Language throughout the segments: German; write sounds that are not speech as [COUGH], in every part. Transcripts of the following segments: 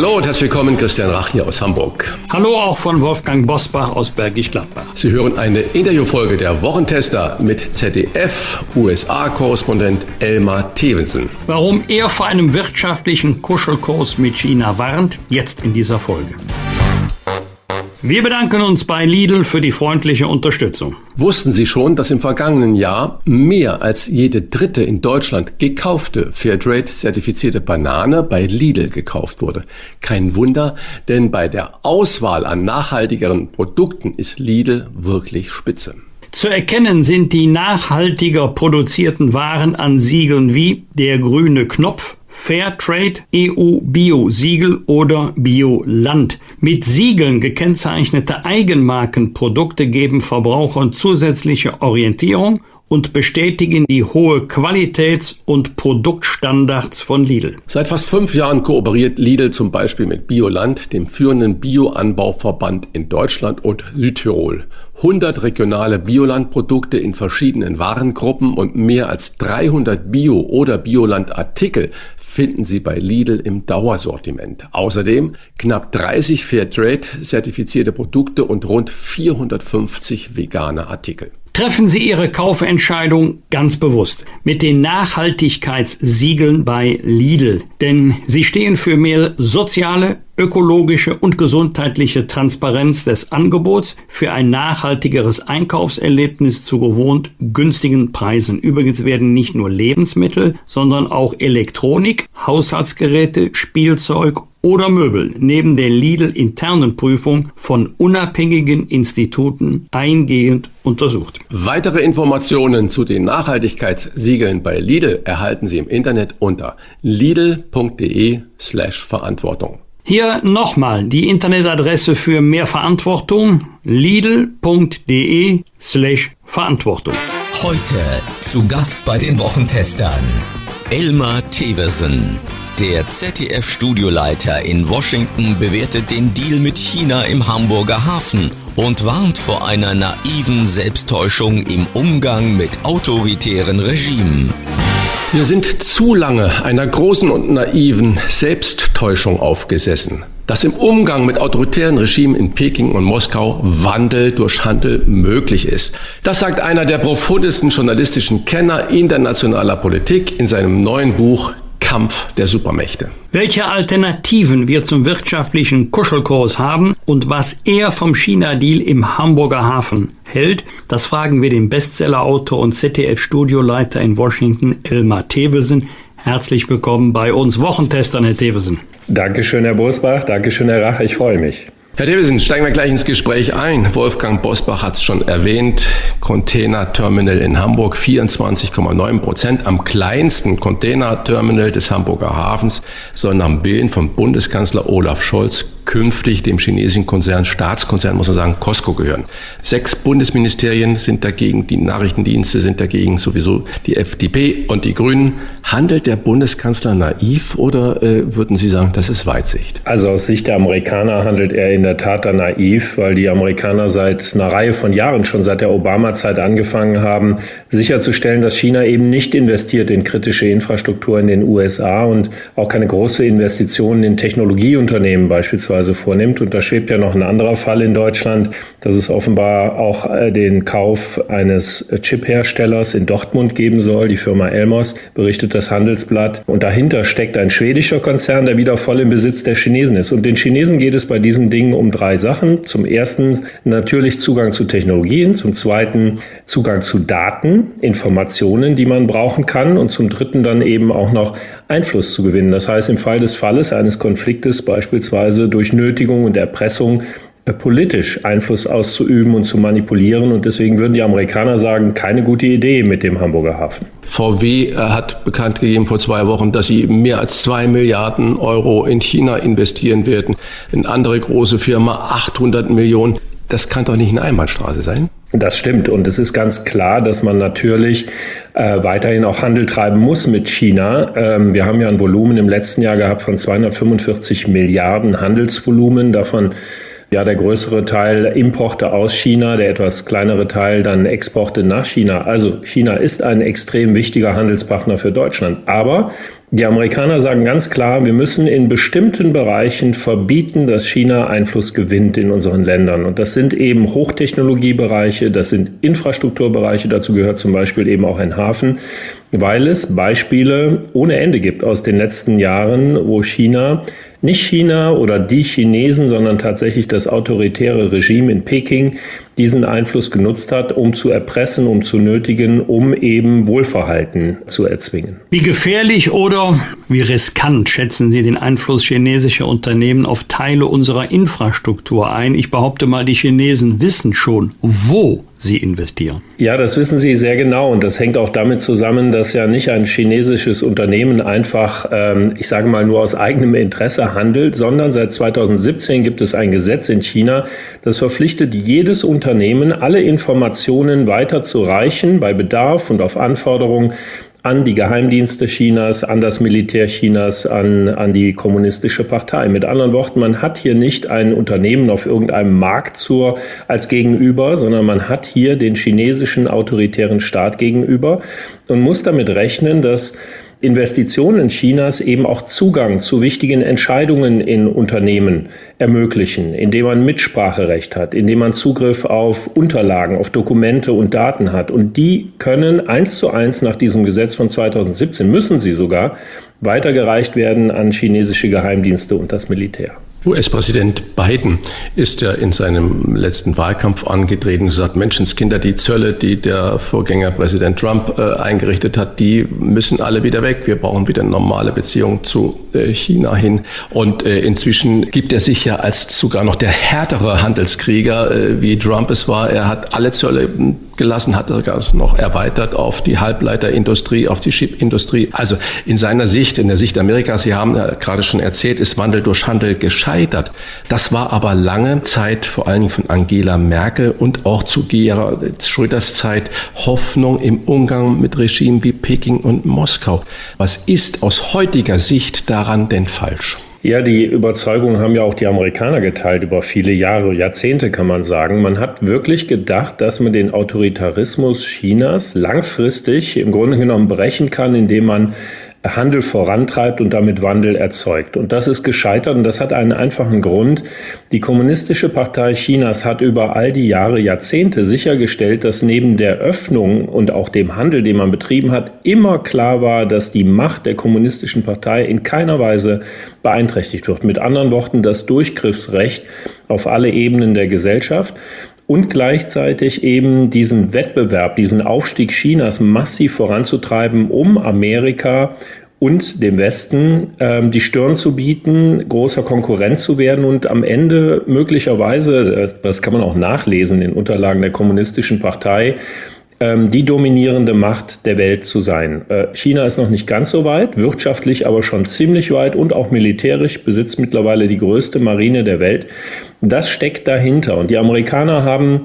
Hallo und herzlich willkommen, Christian Rach hier aus Hamburg. Hallo auch von Wolfgang Bosbach aus Bergisch Gladbach. Sie hören eine Interviewfolge der Wochentester mit ZDF-USA-Korrespondent Elmar Thewensen. Warum er vor einem wirtschaftlichen Kuschelkurs mit China warnt, jetzt in dieser Folge. Wir bedanken uns bei Lidl für die freundliche Unterstützung. Wussten Sie schon, dass im vergangenen Jahr mehr als jede dritte in Deutschland gekaufte Fairtrade-zertifizierte Banane bei Lidl gekauft wurde? Kein Wunder, denn bei der Auswahl an nachhaltigeren Produkten ist Lidl wirklich spitze. Zu erkennen sind die nachhaltiger produzierten Waren an Siegeln wie der grüne Knopf, Fairtrade, EU Bio Siegel oder Bioland. Mit Siegeln gekennzeichnete Eigenmarkenprodukte geben Verbrauchern zusätzliche Orientierung und bestätigen die hohe Qualitäts- und Produktstandards von Lidl. Seit fast fünf Jahren kooperiert Lidl zum Beispiel mit Bioland, dem führenden Bioanbauverband in Deutschland und Südtirol. 100 regionale Biolandprodukte in verschiedenen Warengruppen und mehr als 300 Bio- oder Bioland-Artikel finden Sie bei Lidl im Dauersortiment. Außerdem knapp 30 Fairtrade-zertifizierte Produkte und rund 450 vegane Artikel. Treffen Sie Ihre Kaufentscheidung ganz bewusst mit den Nachhaltigkeitssiegeln bei Lidl, denn sie stehen für mehr soziale, ökologische und gesundheitliche Transparenz des Angebots für ein nachhaltigeres Einkaufserlebnis zu gewohnt günstigen Preisen. Übrigens werden nicht nur Lebensmittel, sondern auch Elektronik, Haushaltsgeräte, Spielzeug oder Möbel neben der Lidl-internen Prüfung von unabhängigen Instituten eingehend untersucht. Weitere Informationen zu den Nachhaltigkeitssiegeln bei Lidl erhalten Sie im Internet unter lidl.de slash Verantwortung. Hier nochmal die Internetadresse für mehr Verantwortung lidl.de slash Verantwortung. Heute zu Gast bei den Wochentestern Elmar Theversen. Der ZDF-Studioleiter in Washington bewertet den Deal mit China im Hamburger Hafen und warnt vor einer naiven Selbsttäuschung im Umgang mit autoritären Regimen. Wir sind zu lange einer großen und naiven Selbsttäuschung aufgesessen, dass im Umgang mit autoritären Regimen in Peking und Moskau Wandel durch Handel möglich ist. Das sagt einer der profundesten journalistischen Kenner internationaler Politik in seinem neuen Buch Kampf der Supermächte. Welche Alternativen wir zum wirtschaftlichen Kuschelkurs haben und was er vom China-Deal im Hamburger Hafen hält, das fragen wir den Bestsellerautor und ZDF-Studioleiter in Washington, Elmar Thewesen. Herzlich willkommen bei uns Wochentestern, Herr Thewesen. Dankeschön, Herr Bosbach. Dankeschön, Herr Rach. Ich freue mich. Herr Davison, steigen wir gleich ins Gespräch ein. Wolfgang Bosbach hat es schon erwähnt. Container-Terminal in Hamburg 24,9 Prozent. Am kleinsten Container-Terminal des Hamburger Hafens soll nach Willen von Bundeskanzler Olaf Scholz künftig dem chinesischen Konzern, Staatskonzern, muss man sagen, Costco gehören. Sechs Bundesministerien sind dagegen, die Nachrichtendienste sind dagegen, sowieso die FDP und die Grünen. Handelt der Bundeskanzler naiv oder äh, würden Sie sagen, das ist Weitsicht? Also aus Sicht der Amerikaner handelt er in der Tat da naiv, weil die Amerikaner seit einer Reihe von Jahren, schon seit der Obama-Zeit angefangen haben, sicherzustellen, dass China eben nicht investiert in kritische Infrastruktur in den USA und auch keine große Investitionen in Technologieunternehmen beispielsweise beispielsweise vornimmt. Und da schwebt ja noch ein anderer Fall in Deutschland, dass es offenbar auch äh, den Kauf eines Chip-Herstellers in Dortmund geben soll. Die Firma Elmos berichtet das Handelsblatt. Und dahinter steckt ein schwedischer Konzern, der wieder voll im Besitz der Chinesen ist. Und den Chinesen geht es bei diesen Dingen um drei Sachen. Zum ersten natürlich Zugang zu Technologien. Zum zweiten Zugang zu Daten, Informationen, die man brauchen kann. Und zum dritten dann eben auch noch Einfluss zu gewinnen. Das heißt, im Fall des Falles eines Konfliktes beispielsweise durch Nötigung und Erpressung äh, politisch Einfluss auszuüben und zu manipulieren. Und deswegen würden die Amerikaner sagen, keine gute Idee mit dem Hamburger Hafen. VW äh, hat bekannt gegeben vor zwei Wochen, dass sie mehr als zwei Milliarden Euro in China investieren werden. Eine andere große Firma 800 Millionen. Das kann doch nicht eine Einbahnstraße sein. Das stimmt. Und es ist ganz klar, dass man natürlich äh, weiterhin auch Handel treiben muss mit China. Ähm, wir haben ja ein Volumen im letzten Jahr gehabt von 245 Milliarden Handelsvolumen. Davon ja der größere Teil Importe aus China, der etwas kleinere Teil dann Exporte nach China. Also China ist ein extrem wichtiger Handelspartner für Deutschland. Aber die Amerikaner sagen ganz klar, wir müssen in bestimmten Bereichen verbieten, dass China Einfluss gewinnt in unseren Ländern. Und das sind eben Hochtechnologiebereiche, das sind Infrastrukturbereiche, dazu gehört zum Beispiel eben auch ein Hafen, weil es Beispiele ohne Ende gibt aus den letzten Jahren, wo China nicht China oder die Chinesen, sondern tatsächlich das autoritäre Regime in Peking diesen Einfluss genutzt hat, um zu erpressen, um zu nötigen, um eben Wohlverhalten zu erzwingen. Wie gefährlich oder wie riskant schätzen Sie den Einfluss chinesischer Unternehmen auf Teile unserer Infrastruktur ein? Ich behaupte mal, die Chinesen wissen schon, wo Sie investieren. Ja, das wissen Sie sehr genau und das hängt auch damit zusammen, dass ja nicht ein chinesisches Unternehmen einfach, ähm, ich sage mal, nur aus eigenem Interesse handelt, sondern seit 2017 gibt es ein Gesetz in China, das verpflichtet jedes Unternehmen, alle Informationen weiterzureichen bei Bedarf und auf Anforderung an die Geheimdienste Chinas, an das Militär Chinas, an, an die kommunistische Partei. Mit anderen Worten, man hat hier nicht ein Unternehmen auf irgendeinem Markt zur, als Gegenüber, sondern man hat hier den chinesischen autoritären Staat gegenüber und muss damit rechnen, dass Investitionen Chinas eben auch Zugang zu wichtigen Entscheidungen in Unternehmen ermöglichen, indem man Mitspracherecht hat, indem man Zugriff auf Unterlagen, auf Dokumente und Daten hat. Und die können eins zu eins nach diesem Gesetz von 2017, müssen sie sogar, weitergereicht werden an chinesische Geheimdienste und das Militär. US-Präsident Biden ist ja in seinem letzten Wahlkampf angetreten und gesagt, Menschenskinder, die Zölle, die der Vorgänger Präsident Trump äh, eingerichtet hat, die müssen alle wieder weg. Wir brauchen wieder normale Beziehungen zu äh, China hin. Und äh, inzwischen gibt er sich ja als sogar noch der härtere Handelskrieger, äh, wie Trump es war. Er hat alle Zölle gelassen, hat das noch erweitert auf die Halbleiterindustrie, auf die Chipindustrie. Also in seiner Sicht, in der Sicht Amerikas, Sie haben ja gerade schon erzählt, ist Wandel durch Handel gescheitert. Das war aber lange Zeit, vor allen Dingen von Angela Merkel und auch zu Gerhard Schröders Zeit, Hoffnung im Umgang mit Regimen wie Peking und Moskau. Was ist aus heutiger Sicht daran denn falsch? Ja, die Überzeugung haben ja auch die Amerikaner geteilt über viele Jahre, Jahrzehnte kann man sagen. Man hat wirklich gedacht, dass man den Autoritarismus Chinas langfristig im Grunde genommen brechen kann, indem man Handel vorantreibt und damit Wandel erzeugt. Und das ist gescheitert und das hat einen einfachen Grund. Die Kommunistische Partei Chinas hat über all die Jahre, Jahrzehnte sichergestellt, dass neben der Öffnung und auch dem Handel, den man betrieben hat, immer klar war, dass die Macht der Kommunistischen Partei in keiner Weise beeinträchtigt wird. Mit anderen Worten, das Durchgriffsrecht auf alle Ebenen der Gesellschaft und gleichzeitig eben diesen Wettbewerb, diesen Aufstieg Chinas massiv voranzutreiben, um Amerika und dem Westen ähm, die Stirn zu bieten, großer Konkurrent zu werden und am Ende möglicherweise, äh, das kann man auch nachlesen in Unterlagen der Kommunistischen Partei, ähm, die dominierende Macht der Welt zu sein. Äh, China ist noch nicht ganz so weit, wirtschaftlich aber schon ziemlich weit und auch militärisch besitzt mittlerweile die größte Marine der Welt. Das steckt dahinter. Und die Amerikaner haben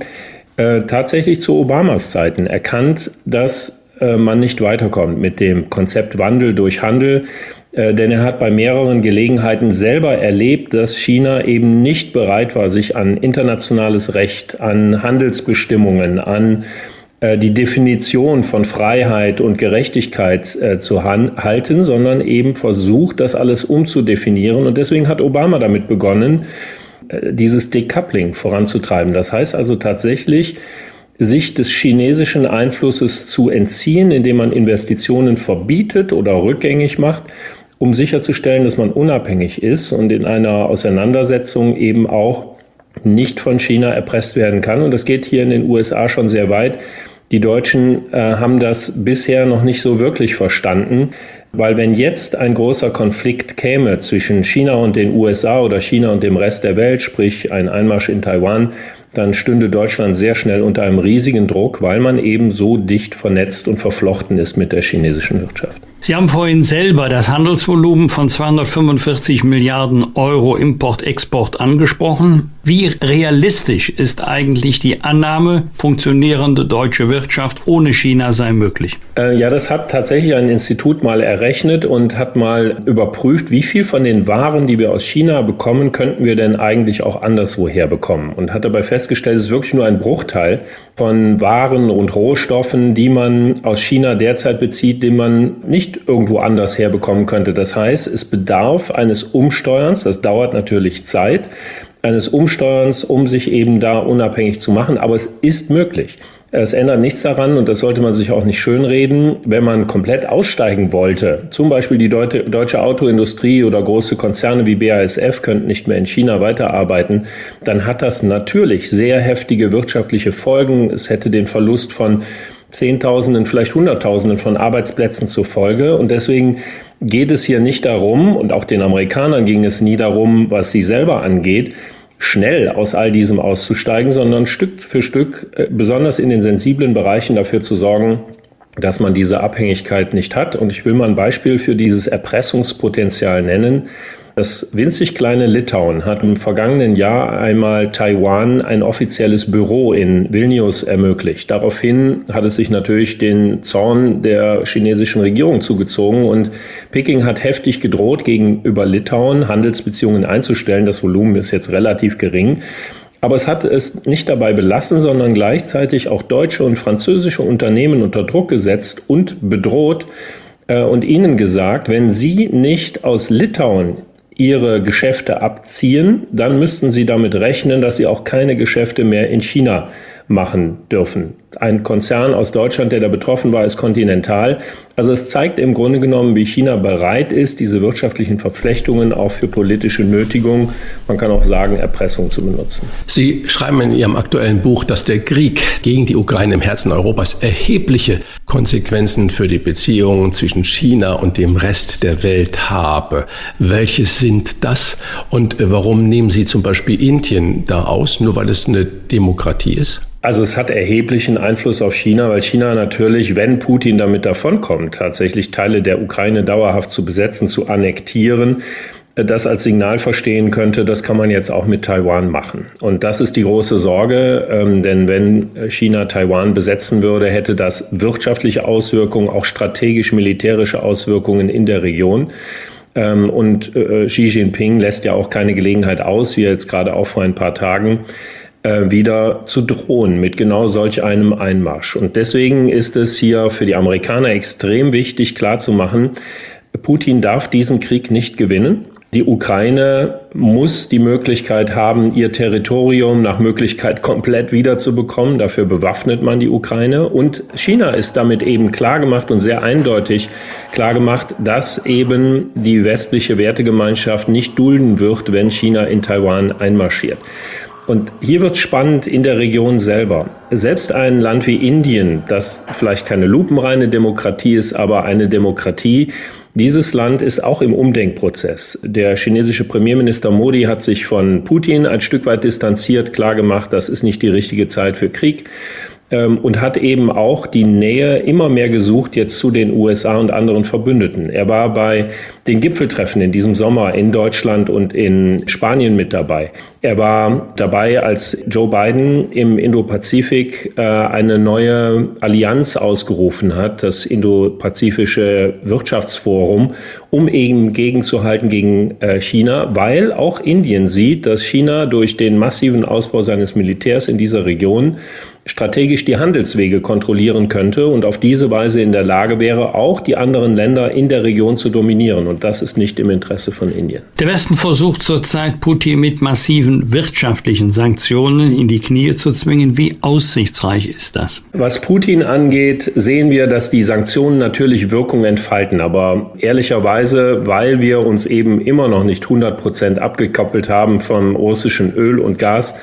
äh, tatsächlich zu Obamas Zeiten erkannt, dass äh, man nicht weiterkommt mit dem Konzept Wandel durch Handel. Äh, denn er hat bei mehreren Gelegenheiten selber erlebt, dass China eben nicht bereit war, sich an internationales Recht, an Handelsbestimmungen, an die Definition von Freiheit und Gerechtigkeit äh, zu halten, sondern eben versucht, das alles umzudefinieren. Und deswegen hat Obama damit begonnen, äh, dieses Decoupling voranzutreiben. Das heißt also tatsächlich, sich des chinesischen Einflusses zu entziehen, indem man Investitionen verbietet oder rückgängig macht, um sicherzustellen, dass man unabhängig ist und in einer Auseinandersetzung eben auch nicht von China erpresst werden kann. Und das geht hier in den USA schon sehr weit. Die Deutschen äh, haben das bisher noch nicht so wirklich verstanden, weil wenn jetzt ein großer Konflikt käme zwischen China und den USA oder China und dem Rest der Welt, sprich ein Einmarsch in Taiwan, dann stünde Deutschland sehr schnell unter einem riesigen Druck, weil man eben so dicht vernetzt und verflochten ist mit der chinesischen Wirtschaft. Sie haben vorhin selber das Handelsvolumen von 245 Milliarden Euro Import-Export angesprochen. Wie realistisch ist eigentlich die Annahme, funktionierende deutsche Wirtschaft ohne China sei möglich? Äh, ja, das hat tatsächlich ein Institut mal errechnet und hat mal überprüft, wie viel von den Waren, die wir aus China bekommen, könnten wir denn eigentlich auch anderswoher bekommen. Und hat dabei festgestellt, es ist wirklich nur ein Bruchteil von Waren und Rohstoffen, die man aus China derzeit bezieht, den man nicht irgendwo anders herbekommen könnte. Das heißt, es bedarf eines Umsteuerns, das dauert natürlich Zeit, eines Umsteuerns, um sich eben da unabhängig zu machen, aber es ist möglich. Es ändert nichts daran und das sollte man sich auch nicht schönreden, wenn man komplett aussteigen wollte. Zum Beispiel die deutsche Autoindustrie oder große Konzerne wie BASF könnten nicht mehr in China weiterarbeiten, dann hat das natürlich sehr heftige wirtschaftliche Folgen. Es hätte den Verlust von Zehntausenden, vielleicht Hunderttausenden von Arbeitsplätzen zur Folge. Und deswegen geht es hier nicht darum, und auch den Amerikanern ging es nie darum, was sie selber angeht, schnell aus all diesem auszusteigen, sondern Stück für Stück, äh, besonders in den sensiblen Bereichen dafür zu sorgen, dass man diese Abhängigkeit nicht hat. Und ich will mal ein Beispiel für dieses Erpressungspotenzial nennen. Das winzig kleine Litauen hat im vergangenen Jahr einmal Taiwan ein offizielles Büro in Vilnius ermöglicht. Daraufhin hat es sich natürlich den Zorn der chinesischen Regierung zugezogen und Peking hat heftig gedroht, gegenüber Litauen Handelsbeziehungen einzustellen. Das Volumen ist jetzt relativ gering. Aber es hat es nicht dabei belassen, sondern gleichzeitig auch deutsche und französische Unternehmen unter Druck gesetzt und bedroht äh, und ihnen gesagt, wenn sie nicht aus Litauen ihre Geschäfte abziehen, dann müssten sie damit rechnen, dass sie auch keine Geschäfte mehr in China machen dürfen. Ein Konzern aus Deutschland, der da betroffen war, ist Continental. Also es zeigt im Grunde genommen, wie China bereit ist, diese wirtschaftlichen Verflechtungen auch für politische Nötigung, man kann auch sagen, Erpressung zu benutzen. Sie schreiben in Ihrem aktuellen Buch, dass der Krieg gegen die Ukraine im Herzen Europas erhebliche Konsequenzen für die Beziehungen zwischen China und dem Rest der Welt habe. Welche sind das und warum nehmen Sie zum Beispiel Indien da aus, nur weil es eine Demokratie ist? Also es hat erheblichen Einfluss auf China, weil China natürlich, wenn Putin damit davonkommt, tatsächlich Teile der Ukraine dauerhaft zu besetzen, zu annektieren, das als Signal verstehen könnte, das kann man jetzt auch mit Taiwan machen. Und das ist die große Sorge, ähm, denn wenn China Taiwan besetzen würde, hätte das wirtschaftliche Auswirkungen, auch strategisch-militärische Auswirkungen in der Region. Ähm, und äh, Xi Jinping lässt ja auch keine Gelegenheit aus, wie jetzt gerade auch vor ein paar Tagen äh, wieder zu drohen mit genau solch einem Einmarsch. Und deswegen ist es hier für die Amerikaner extrem wichtig klarzumachen, Putin darf diesen Krieg nicht gewinnen. Die Ukraine muss die Möglichkeit haben, ihr Territorium nach Möglichkeit komplett wiederzubekommen. Dafür bewaffnet man die Ukraine. Und China ist damit eben klargemacht und sehr eindeutig klargemacht, dass eben die westliche Wertegemeinschaft nicht dulden wird, wenn China in Taiwan einmarschiert. Und hier wird es spannend in der Region selber. Selbst ein Land wie Indien, das vielleicht keine lupenreine Demokratie ist, aber eine Demokratie, dieses Land ist auch im Umdenkprozess. Der chinesische Premierminister Modi hat sich von Putin ein Stück weit distanziert, klargemacht, das ist nicht die richtige Zeit für Krieg ähm, und hat eben auch die Nähe immer mehr gesucht jetzt zu den USA und anderen Verbündeten. Er war bei den Gipfeltreffen in diesem Sommer in Deutschland und in Spanien mit dabei. Er war dabei, als Joe Biden im Indo-Pazifik äh, eine neue Allianz ausgerufen hat, das Indo-Pazifische Wirtschaftsforum, um eben gegenzuhalten gegen äh, China, weil auch Indien sieht, dass China durch den massiven Ausbau seines Militärs in dieser Region strategisch die Handelswege kontrollieren könnte und auf diese Weise in der Lage wäre, auch die anderen Länder in der Region zu dominieren. Und das ist nicht im Interesse von Indien. Der Westen versucht zurzeit, Putin mit massiven wirtschaftlichen Sanktionen in die Knie zu zwingen. Wie aussichtsreich ist das? Was Putin angeht, sehen wir, dass die Sanktionen natürlich Wirkung entfalten. Aber ehrlicherweise, weil wir uns eben immer noch nicht 100 Prozent abgekoppelt haben vom russischen Öl und Gas,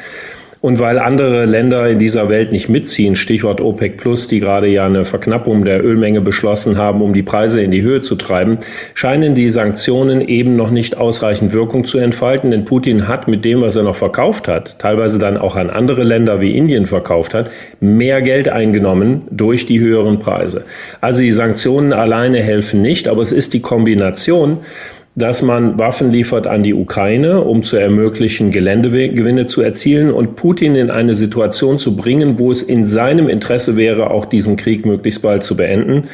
und weil andere Länder in dieser Welt nicht mitziehen, Stichwort OPEC Plus, die gerade ja eine Verknappung der Ölmenge beschlossen haben, um die Preise in die Höhe zu treiben, scheinen die Sanktionen eben noch nicht ausreichend Wirkung zu entfalten. Denn Putin hat mit dem, was er noch verkauft hat, teilweise dann auch an andere Länder wie Indien verkauft hat, mehr Geld eingenommen durch die höheren Preise. Also die Sanktionen alleine helfen nicht, aber es ist die Kombination dass man Waffen liefert an die Ukraine, um zu ermöglichen, Geländegewinne zu erzielen und Putin in eine Situation zu bringen, wo es in seinem Interesse wäre, auch diesen Krieg möglichst bald zu beenden.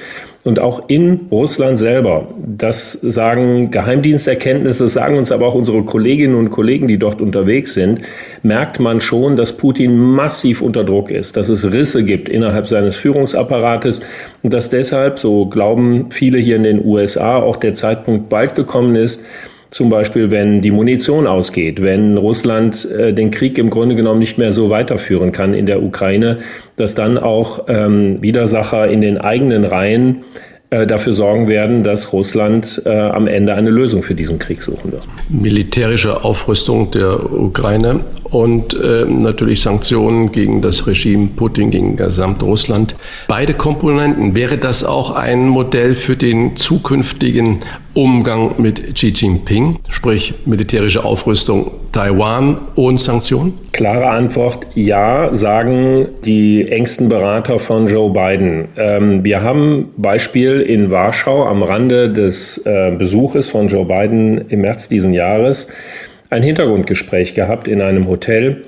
Und auch in Russland selber, das sagen Geheimdiensterkenntnisse, das sagen uns aber auch unsere Kolleginnen und Kollegen, die dort unterwegs sind, merkt man schon, dass Putin massiv unter Druck ist, dass es Risse gibt innerhalb seines Führungsapparates und dass deshalb, so glauben viele hier in den USA, auch der Zeitpunkt bald gekommen ist, zum Beispiel, wenn die Munition ausgeht, wenn Russland äh, den Krieg im Grunde genommen nicht mehr so weiterführen kann in der Ukraine, dass dann auch ähm, Widersacher in den eigenen Reihen äh, dafür sorgen werden, dass Russland äh, am Ende eine Lösung für diesen Krieg suchen wird. Militärische Aufrüstung der Ukraine und äh, natürlich Sanktionen gegen das Regime Putin, gegen Gesamtrussland. Beide Komponenten. Wäre das auch ein Modell für den zukünftigen Umgang mit Xi Jinping, sprich militärische Aufrüstung Taiwan und Sanktionen? Klare Antwort, ja, sagen die engsten Berater von Joe Biden. Ähm, wir haben Beispiel in Warschau am Rande des äh, Besuches von Joe Biden im März diesen Jahres ein Hintergrundgespräch gehabt in einem Hotel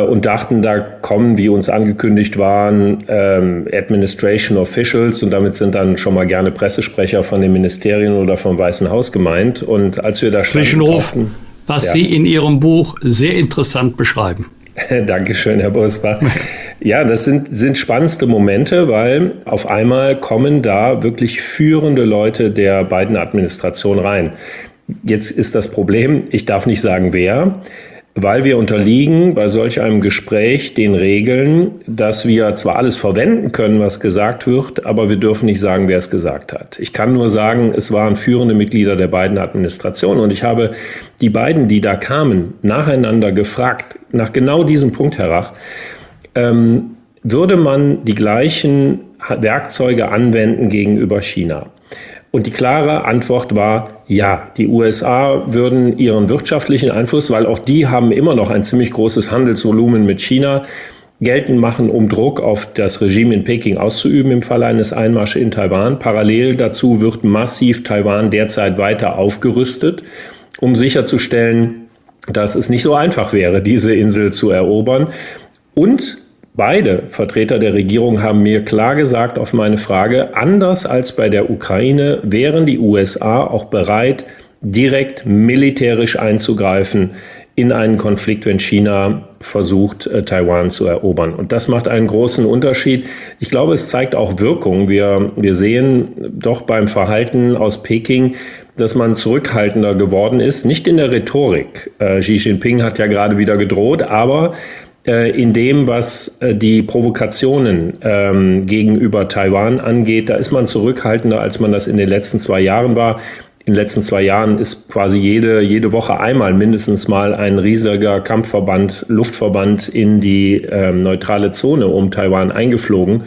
und dachten, da kommen, wie uns angekündigt waren, ähm, Administration Officials und damit sind dann schon mal gerne Pressesprecher von den Ministerien oder vom Weißen Haus gemeint. Und als wir da Zwischenruf, standen, was ja. Sie in Ihrem Buch sehr interessant beschreiben. [LAUGHS] Dankeschön, Herr Busbach. Ja, das sind, sind spannendste Momente, weil auf einmal kommen da wirklich führende Leute der beiden Administrationen rein. Jetzt ist das Problem, ich darf nicht sagen wer, weil wir unterliegen bei solch einem Gespräch den Regeln, dass wir zwar alles verwenden können, was gesagt wird, aber wir dürfen nicht sagen, wer es gesagt hat. Ich kann nur sagen, es waren führende Mitglieder der beiden Administrationen und ich habe die beiden, die da kamen, nacheinander gefragt, nach genau diesem Punkt, Herr Rach, ähm, würde man die gleichen Werkzeuge anwenden gegenüber China? Und die klare Antwort war ja. Die USA würden ihren wirtschaftlichen Einfluss, weil auch die haben immer noch ein ziemlich großes Handelsvolumen mit China, geltend machen, um Druck auf das Regime in Peking auszuüben im Falle eines Einmarsches in Taiwan. Parallel dazu wird massiv Taiwan derzeit weiter aufgerüstet, um sicherzustellen, dass es nicht so einfach wäre, diese Insel zu erobern. Und Beide Vertreter der Regierung haben mir klar gesagt auf meine Frage, anders als bei der Ukraine wären die USA auch bereit, direkt militärisch einzugreifen in einen Konflikt, wenn China versucht, äh, Taiwan zu erobern. Und das macht einen großen Unterschied. Ich glaube, es zeigt auch Wirkung. Wir, wir sehen doch beim Verhalten aus Peking, dass man zurückhaltender geworden ist, nicht in der Rhetorik. Äh, Xi Jinping hat ja gerade wieder gedroht, aber in dem, was äh, die Provokationen ähm, gegenüber Taiwan angeht, da ist man zurückhaltender, als man das in den letzten zwei Jahren war. In den letzten zwei Jahren ist quasi jede, jede Woche einmal mindestens mal ein riesiger Kampfverband, Luftverband in die ähm, neutrale Zone um Taiwan eingeflogen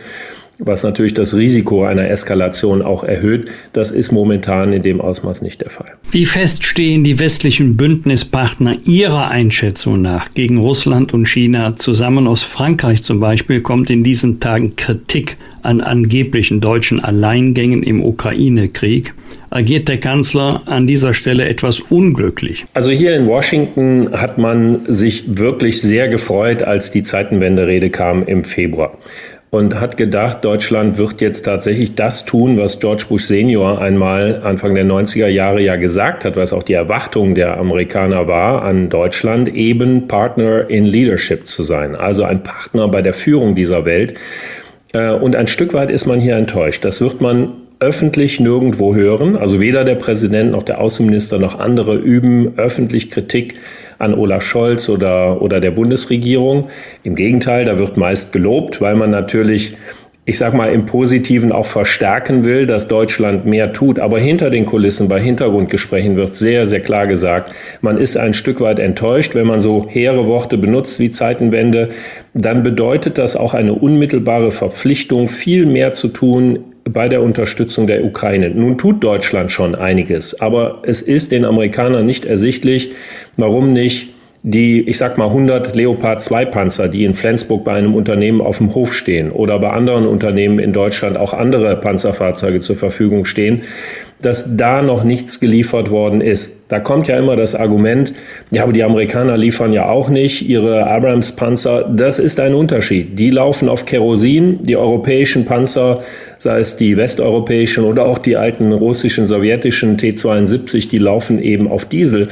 was natürlich das Risiko einer Eskalation auch erhöht. Das ist momentan in dem Ausmaß nicht der Fall. Wie fest stehen die westlichen Bündnispartner Ihrer Einschätzung nach gegen Russland und China zusammen? Aus Frankreich zum Beispiel kommt in diesen Tagen Kritik an angeblichen deutschen Alleingängen im Ukraine-Krieg. Agiert der Kanzler an dieser Stelle etwas unglücklich? Also hier in Washington hat man sich wirklich sehr gefreut, als die Zeitenwende-Rede kam im Februar und hat gedacht, Deutschland wird jetzt tatsächlich das tun, was George Bush Senior einmal Anfang der 90er Jahre ja gesagt hat, was auch die Erwartung der Amerikaner war an Deutschland, eben Partner in Leadership zu sein, also ein Partner bei der Führung dieser Welt. Äh, und ein Stück weit ist man hier enttäuscht. Das wird man öffentlich nirgendwo hören. Also weder der Präsident noch der Außenminister noch andere üben öffentlich Kritik an Olaf Scholz oder, oder der Bundesregierung. Im Gegenteil, da wird meist gelobt, weil man natürlich ich sag mal, im Positiven auch verstärken will, dass Deutschland mehr tut. Aber hinter den Kulissen, bei Hintergrundgesprächen wird sehr, sehr klar gesagt, man ist ein Stück weit enttäuscht. Wenn man so hehre Worte benutzt wie Zeitenwende, dann bedeutet das auch eine unmittelbare Verpflichtung, viel mehr zu tun bei der Unterstützung der Ukraine. Nun tut Deutschland schon einiges, aber es ist den Amerikanern nicht ersichtlich, warum nicht die, ich sag mal, 100 Leopard 2 Panzer, die in Flensburg bei einem Unternehmen auf dem Hof stehen oder bei anderen Unternehmen in Deutschland auch andere Panzerfahrzeuge zur Verfügung stehen, dass da noch nichts geliefert worden ist. Da kommt ja immer das Argument, ja, aber die Amerikaner liefern ja auch nicht ihre Abrams-Panzer. Das ist ein Unterschied. Die laufen auf Kerosin, die europäischen Panzer, sei es die westeuropäischen oder auch die alten russischen, sowjetischen T-72, die laufen eben auf Diesel.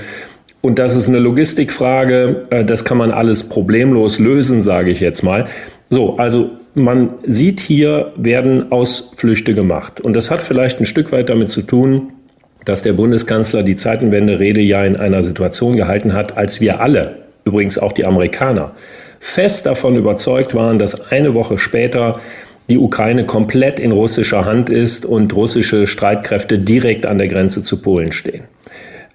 Und das ist eine Logistikfrage, äh, das kann man alles problemlos lösen, sage ich jetzt mal. So, also man sieht hier, werden Ausflüchte gemacht. Und das hat vielleicht ein Stück weit damit zu tun, dass der Bundeskanzler die Zeitenwende-Rede ja in einer Situation gehalten hat, als wir alle, übrigens auch die Amerikaner, fest davon überzeugt waren, dass eine Woche später die Ukraine komplett in russischer Hand ist und russische Streitkräfte direkt an der Grenze zu Polen stehen.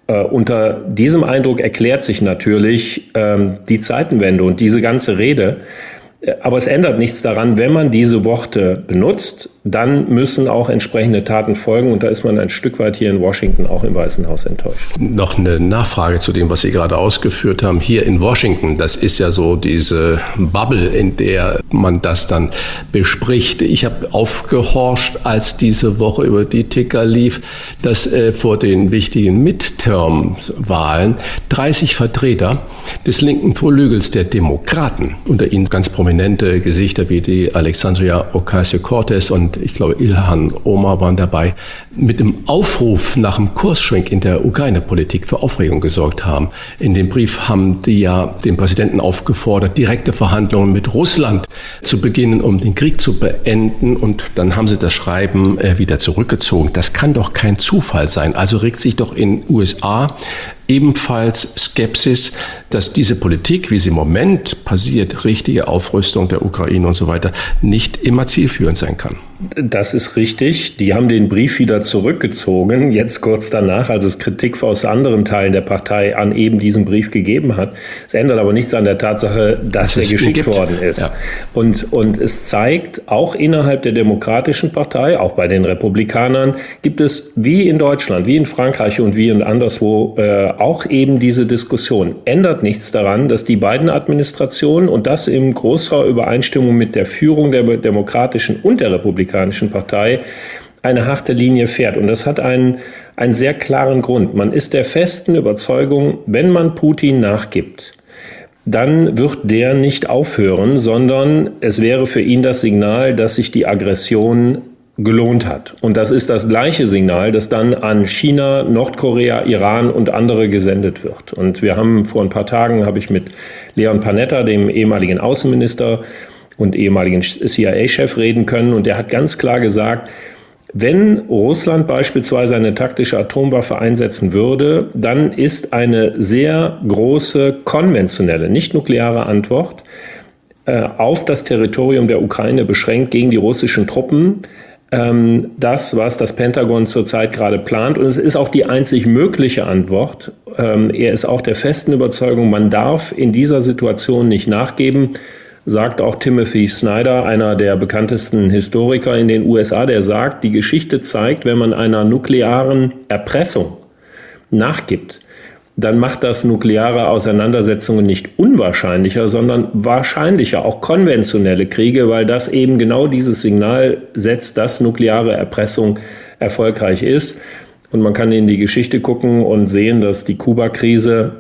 Äh, unter diesem Eindruck erklärt sich natürlich ähm, die Zeitenwende und diese ganze Rede. Äh, aber es ändert nichts daran, wenn man diese Worte benutzt, dann müssen auch entsprechende Taten folgen. Und da ist man ein Stück weit hier in Washington auch im Weißen Haus enttäuscht. Noch eine Nachfrage zu dem, was Sie gerade ausgeführt haben. Hier in Washington, das ist ja so diese Bubble, in der man das dann bespricht. Ich habe aufgehorcht, als diese Woche über die Ticker lief, dass äh, vor den wichtigen Midterm-Wahlen 30 Vertreter des linken Flügels der Demokraten, unter ihnen ganz prominente Gesichter wie die Alexandria Ocasio-Cortez und und ich glaube Ilhan Omar waren dabei, mit dem Aufruf nach dem Kursschwenk in der Ukraine-Politik für Aufregung gesorgt haben. In dem Brief haben die ja den Präsidenten aufgefordert, direkte Verhandlungen mit Russland zu beginnen, um den Krieg zu beenden. Und dann haben sie das Schreiben äh, wieder zurückgezogen. Das kann doch kein Zufall sein. Also regt sich doch in USA ebenfalls Skepsis, dass diese Politik, wie sie im Moment passiert, richtige Aufrüstung der Ukraine und so weiter, nicht immer zielführend sein kann. Das ist richtig. Die haben den Brief wieder zurückgezogen, jetzt kurz danach, als es Kritik aus anderen Teilen der Partei an eben diesem Brief gegeben hat. Es ändert aber nichts an der Tatsache, dass das er geschickt worden ist. Ja. Und, und es zeigt, auch innerhalb der Demokratischen Partei, auch bei den Republikanern, gibt es wie in Deutschland, wie in Frankreich und wie in anderswo äh, auch eben diese Diskussion. Ändert nichts daran, dass die beiden Administrationen und das in großer Übereinstimmung mit der Führung der Demokratischen und der Republikanischen Partei eine harte Linie fährt. Und das hat einen, einen sehr klaren Grund. Man ist der festen Überzeugung, wenn man Putin nachgibt, dann wird der nicht aufhören, sondern es wäre für ihn das Signal, dass sich die Aggression gelohnt hat. Und das ist das gleiche Signal, das dann an China, Nordkorea, Iran und andere gesendet wird. Und wir haben vor ein paar Tagen, habe ich mit Leon Panetta, dem ehemaligen Außenminister und ehemaligen CIA-Chef reden können. Und der hat ganz klar gesagt, wenn Russland beispielsweise eine taktische Atomwaffe einsetzen würde, dann ist eine sehr große konventionelle, nicht nukleare Antwort äh, auf das Territorium der Ukraine beschränkt gegen die russischen Truppen ähm, das, was das Pentagon zurzeit gerade plant. Und es ist auch die einzig mögliche Antwort. Ähm, er ist auch der festen Überzeugung, man darf in dieser Situation nicht nachgeben, sagt auch Timothy Snyder, einer der bekanntesten Historiker in den USA, der sagt, die Geschichte zeigt, wenn man einer nuklearen Erpressung nachgibt, dann macht das nukleare Auseinandersetzungen nicht unwahrscheinlicher, sondern wahrscheinlicher, auch konventionelle Kriege, weil das eben genau dieses Signal setzt, dass nukleare Erpressung erfolgreich ist. Und man kann in die Geschichte gucken und sehen, dass die Kuba-Krise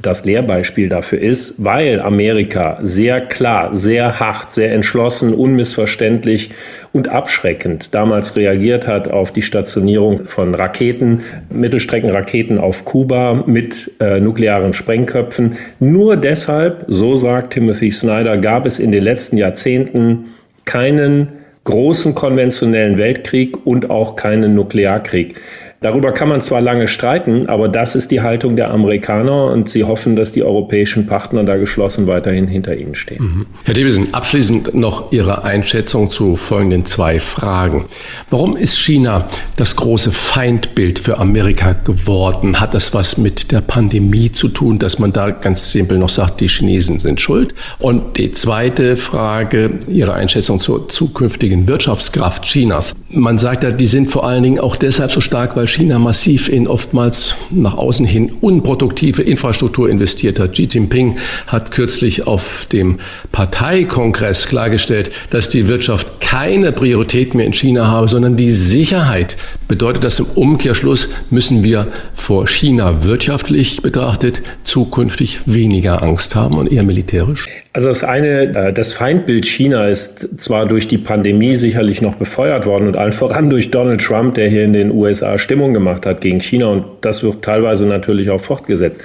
das Lehrbeispiel dafür ist, weil Amerika sehr klar, sehr hart, sehr entschlossen, unmissverständlich und abschreckend damals reagiert hat auf die Stationierung von Raketen, Mittelstreckenraketen auf Kuba mit äh, nuklearen Sprengköpfen. Nur deshalb, so sagt Timothy Snyder, gab es in den letzten Jahrzehnten keinen großen konventionellen Weltkrieg und auch keinen Nuklearkrieg. Darüber kann man zwar lange streiten, aber das ist die Haltung der Amerikaner und sie hoffen, dass die europäischen Partner da geschlossen weiterhin hinter ihnen stehen. Mhm. Herr Davison, abschließend noch Ihre Einschätzung zu folgenden zwei Fragen. Warum ist China das große Feindbild für Amerika geworden? Hat das was mit der Pandemie zu tun, dass man da ganz simpel noch sagt, die Chinesen sind schuld? Und die zweite Frage, Ihre Einschätzung zur zukünftigen Wirtschaftskraft Chinas. Man sagt ja, die sind vor allen Dingen auch deshalb so stark, weil China massiv in oftmals nach außen hin unproduktive Infrastruktur investiert hat. Xi Jinping hat kürzlich auf dem Parteikongress klargestellt, dass die Wirtschaft keine Priorität mehr in China habe, sondern die Sicherheit. Bedeutet das im Umkehrschluss, müssen wir vor China wirtschaftlich betrachtet zukünftig weniger Angst haben und eher militärisch? Also das eine, äh, das Feindbild China ist zwar durch die Pandemie sicherlich noch befeuert worden und allen voran durch Donald Trump, der hier in den USA Stimmung gemacht hat gegen China und das wird teilweise natürlich auch fortgesetzt.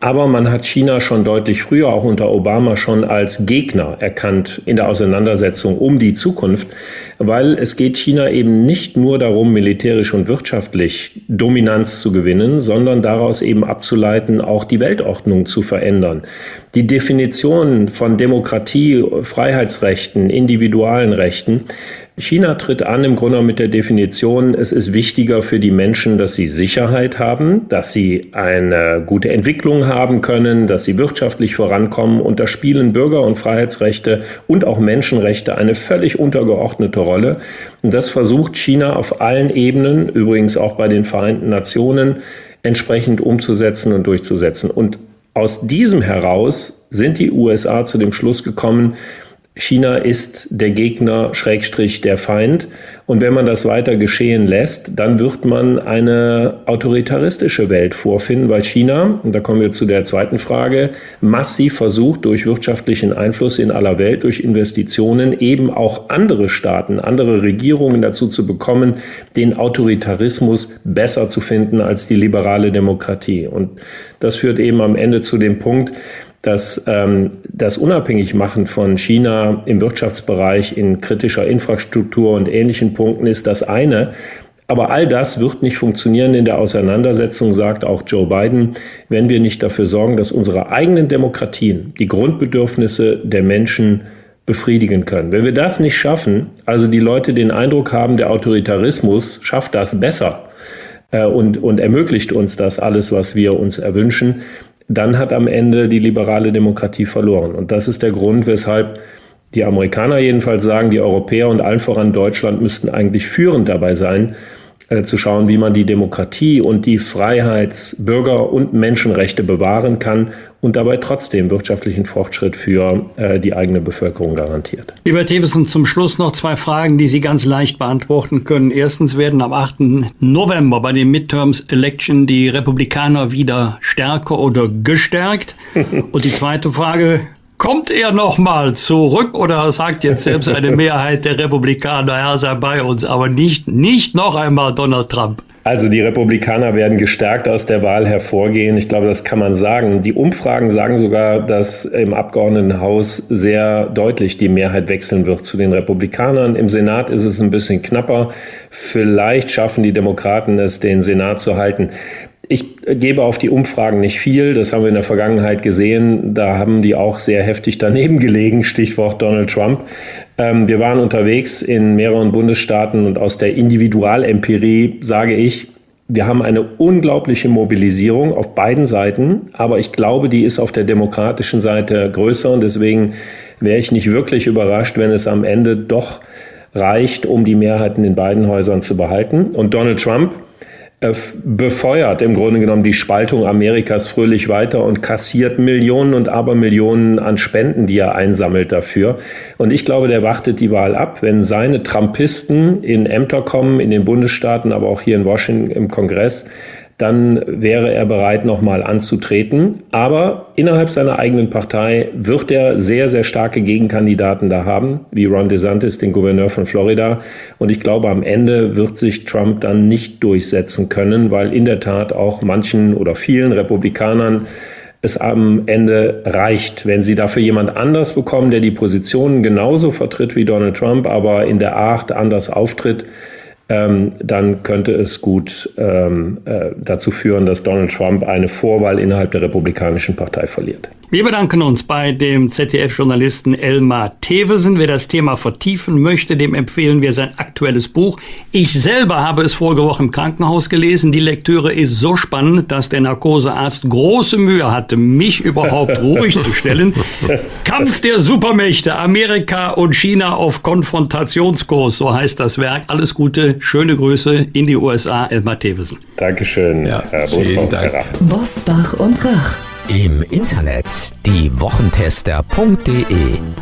Aber man hat China schon deutlich früher, auch unter Obama, schon als Gegner erkannt in der Auseinandersetzung um die Zukunft, weil es geht China eben nicht nur darum, militärisch und wirtschaftlich Dominanz zu gewinnen, sondern daraus eben abzuleiten, auch die Weltordnung zu verändern. Die Definition von Demokratie, Freiheitsrechten, individualen Rechten China tritt an im Grunde mit der Definition, es ist wichtiger für die Menschen, dass sie Sicherheit haben, dass sie eine gute Entwicklung haben können, dass sie wirtschaftlich vorankommen. Und da spielen Bürger- und Freiheitsrechte und auch Menschenrechte eine völlig untergeordnete Rolle. Und das versucht China auf allen Ebenen, übrigens auch bei den Vereinten Nationen, entsprechend umzusetzen und durchzusetzen. Und aus diesem heraus sind die USA zu dem Schluss gekommen, China ist der Gegner, Schrägstrich der Feind. Und wenn man das weiter geschehen lässt, dann wird man eine autoritaristische Welt vorfinden, weil China, und da kommen wir zu der zweiten Frage, massiv versucht, durch wirtschaftlichen Einfluss in aller Welt, durch Investitionen eben auch andere Staaten, andere Regierungen dazu zu bekommen, den Autoritarismus besser zu finden als die liberale Demokratie. Und das führt eben am Ende zu dem Punkt, dass ähm, das Unabhängigmachen von China im Wirtschaftsbereich in kritischer Infrastruktur und ähnlichen Punkten ist das eine. Aber all das wird nicht funktionieren in der Auseinandersetzung, sagt auch Joe Biden, wenn wir nicht dafür sorgen, dass unsere eigenen Demokratien die Grundbedürfnisse der Menschen befriedigen können. Wenn wir das nicht schaffen, also die Leute den Eindruck haben, der Autoritarismus schafft das besser äh, und, und ermöglicht uns das alles, was wir uns erwünschen, dann hat am Ende die liberale Demokratie verloren. Und das ist der Grund, weshalb die Amerikaner jedenfalls sagen, die Europäer und allen voran Deutschland müssten eigentlich führend dabei sein, äh, zu schauen, wie man die Demokratie und die Freiheits-, Bürger- und Menschenrechte bewahren kann und dabei trotzdem wirtschaftlichen Fortschritt für äh, die eigene Bevölkerung garantiert. Lieber Thewissen, zum Schluss noch zwei Fragen, die Sie ganz leicht beantworten können. Erstens werden am 8. November bei den Midterms Election die Republikaner wieder stärker oder gestärkt? [LAUGHS] Und die zweite Frage, Kommt er noch mal zurück oder sagt jetzt selbst eine [LAUGHS] Mehrheit der Republikaner, er sei bei uns, aber nicht, nicht noch einmal Donald Trump? Also die Republikaner werden gestärkt aus der Wahl hervorgehen. Ich glaube, das kann man sagen. Die Umfragen sagen sogar, dass im Abgeordnetenhaus sehr deutlich die Mehrheit wechseln wird zu den Republikanern. Im Senat ist es ein bisschen knapper. Vielleicht schaffen die Demokraten es, den Senat zu halten. Ich gebe auf die Umfragen nicht viel. Das haben wir in der Vergangenheit gesehen. Da haben die auch sehr heftig daneben gelegen. Stichwort Donald Trump. Ähm, wir waren unterwegs in mehreren Bundesstaaten und aus der Individualempirie sage ich, wir haben eine unglaubliche Mobilisierung auf beiden Seiten. Aber ich glaube, die ist auf der demokratischen Seite größer. Und deswegen wäre ich nicht wirklich überrascht, wenn es am Ende doch reicht, um die Mehrheiten in beiden Häusern zu behalten. Und Donald Trump, befeuert im Grunde genommen die Spaltung Amerikas fröhlich weiter und kassiert Millionen und Abermillionen an Spenden, die er einsammelt dafür. Und ich glaube, der wartet die Wahl ab, wenn seine Trumpisten in Ämter kommen, in den Bundesstaaten, aber auch hier in Washington im Kongress, dann wäre er bereit, nochmal anzutreten. Aber innerhalb seiner eigenen Partei wird er sehr, sehr starke Gegenkandidaten da haben, wie Ron DeSantis, den Gouverneur von Florida. Und ich glaube, am Ende wird sich Trump dann nicht durchsetzen können, weil in der Tat auch manchen oder vielen Republikanern es am Ende reicht, wenn sie dafür jemand anders bekommen, der die Positionen genauso vertritt wie Donald Trump, aber in der Art anders auftritt, ähm, dann könnte es gut ähm, äh, dazu führen, dass Donald Trump eine Vorwahl innerhalb der Republikanischen Partei verliert. Wir bedanken uns bei dem ZDF-Journalisten Elmar Thewesen. Wer das Thema vertiefen möchte, dem empfehlen wir sein aktuelles Buch. Ich selber habe es vorige Woche im Krankenhaus gelesen. Die Lektüre ist so spannend, dass der Narkosearzt große Mühe hatte, mich überhaupt [LAUGHS] ruhig zu stellen. Kampf der Supermächte, Amerika und China auf Konfrontationskurs, so heißt das Werk. Alles Gute schöne Grüße in die USA, Elmar Thewesen. Dankeschön, Ja, Herr vielen Bosbach. Dank. Bosbach und Rach. Im Internet diewochentester.de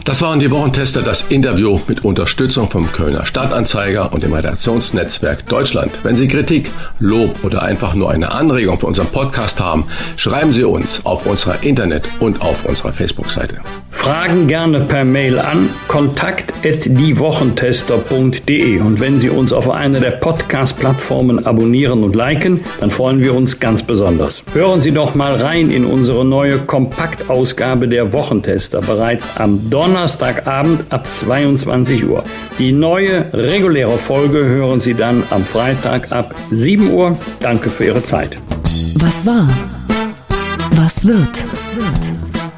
Das waren die Wochentester, das Interview mit Unterstützung vom Kölner Stadtanzeiger und dem Redaktionsnetzwerk Deutschland. Wenn Sie Kritik, Lob oder einfach nur eine Anregung für unseren Podcast haben, schreiben Sie uns auf unserer Internet- und auf unserer Facebook-Seite. Fragen gerne per Mail an kontakt@diewochentester.de und wenn Sie uns auf einer der Podcast-Plattformen abonnieren und liken, dann freuen wir uns ganz besonders. Hören Sie doch mal rein in unsere neue Kompaktausgabe der Wochentester bereits am Donnerstagabend ab 22 Uhr. Die neue reguläre Folge hören Sie dann am Freitag ab 7 Uhr. Danke für Ihre Zeit. Was war? Was wird?